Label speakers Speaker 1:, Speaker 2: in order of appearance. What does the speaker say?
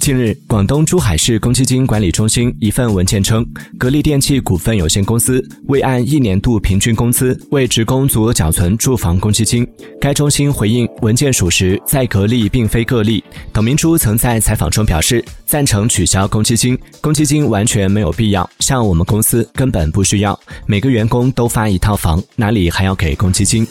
Speaker 1: 近日广东珠海市公积金管理中心一份文件称格力电器股份有限公司未按一年度平均工资为职工足额缴存住房公积金该中心回应文件属实在格力并非个例董明珠曾在采访中表示赞成取消公积金。公积金完全没有必要像我们公司根本不需要每个员工都发一套房哪里还要给公积金。